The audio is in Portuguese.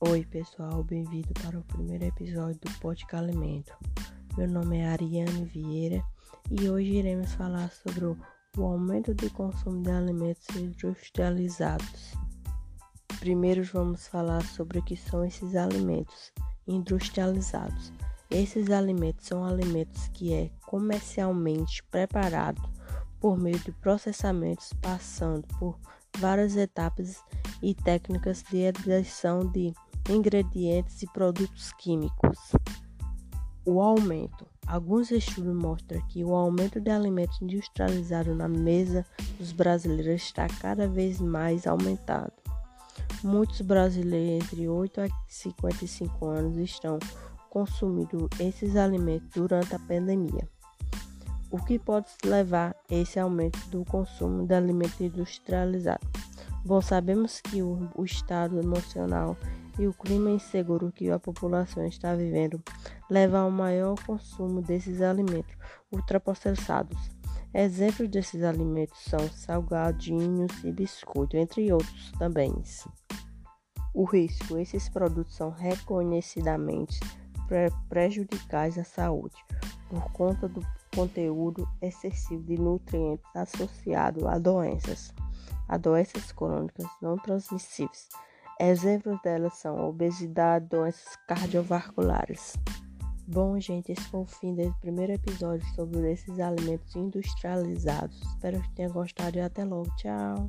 Oi pessoal, bem-vindo para o primeiro episódio do Podcast Alimento. Meu nome é Ariane Vieira e hoje iremos falar sobre o, aumento de consumo de alimentos industrializados. Primeiro vamos falar sobre o que são esses alimentos industrializados. Esses alimentos são alimentos que é comercialmente preparado por meio de processamentos passando por várias etapas e técnicas de adição de ingredientes e produtos químicos. O aumento. Alguns estudos mostram que o aumento de alimentos industrializados na mesa dos brasileiros está cada vez mais aumentado. Muitos brasileiros entre 8 a 55 anos estão consumindo esses alimentos durante a pandemia. O que pode levar a esse aumento do consumo de alimentos industrializados? Bom, sabemos que o, o estado emocional e o clima inseguro que a população está vivendo leva ao maior consumo desses alimentos ultraprocessados. Exemplos desses alimentos são salgadinhos e biscoito, entre outros também. O risco: esses produtos são reconhecidamente prejudicais à saúde por conta do conteúdo excessivo de nutrientes associado a doenças a doenças crônicas não transmissíveis. Exemplos delas são obesidade, doenças cardiovasculares. Bom, gente, esse foi o fim desse primeiro episódio sobre esses alimentos industrializados. Espero que tenha gostado e até logo. Tchau!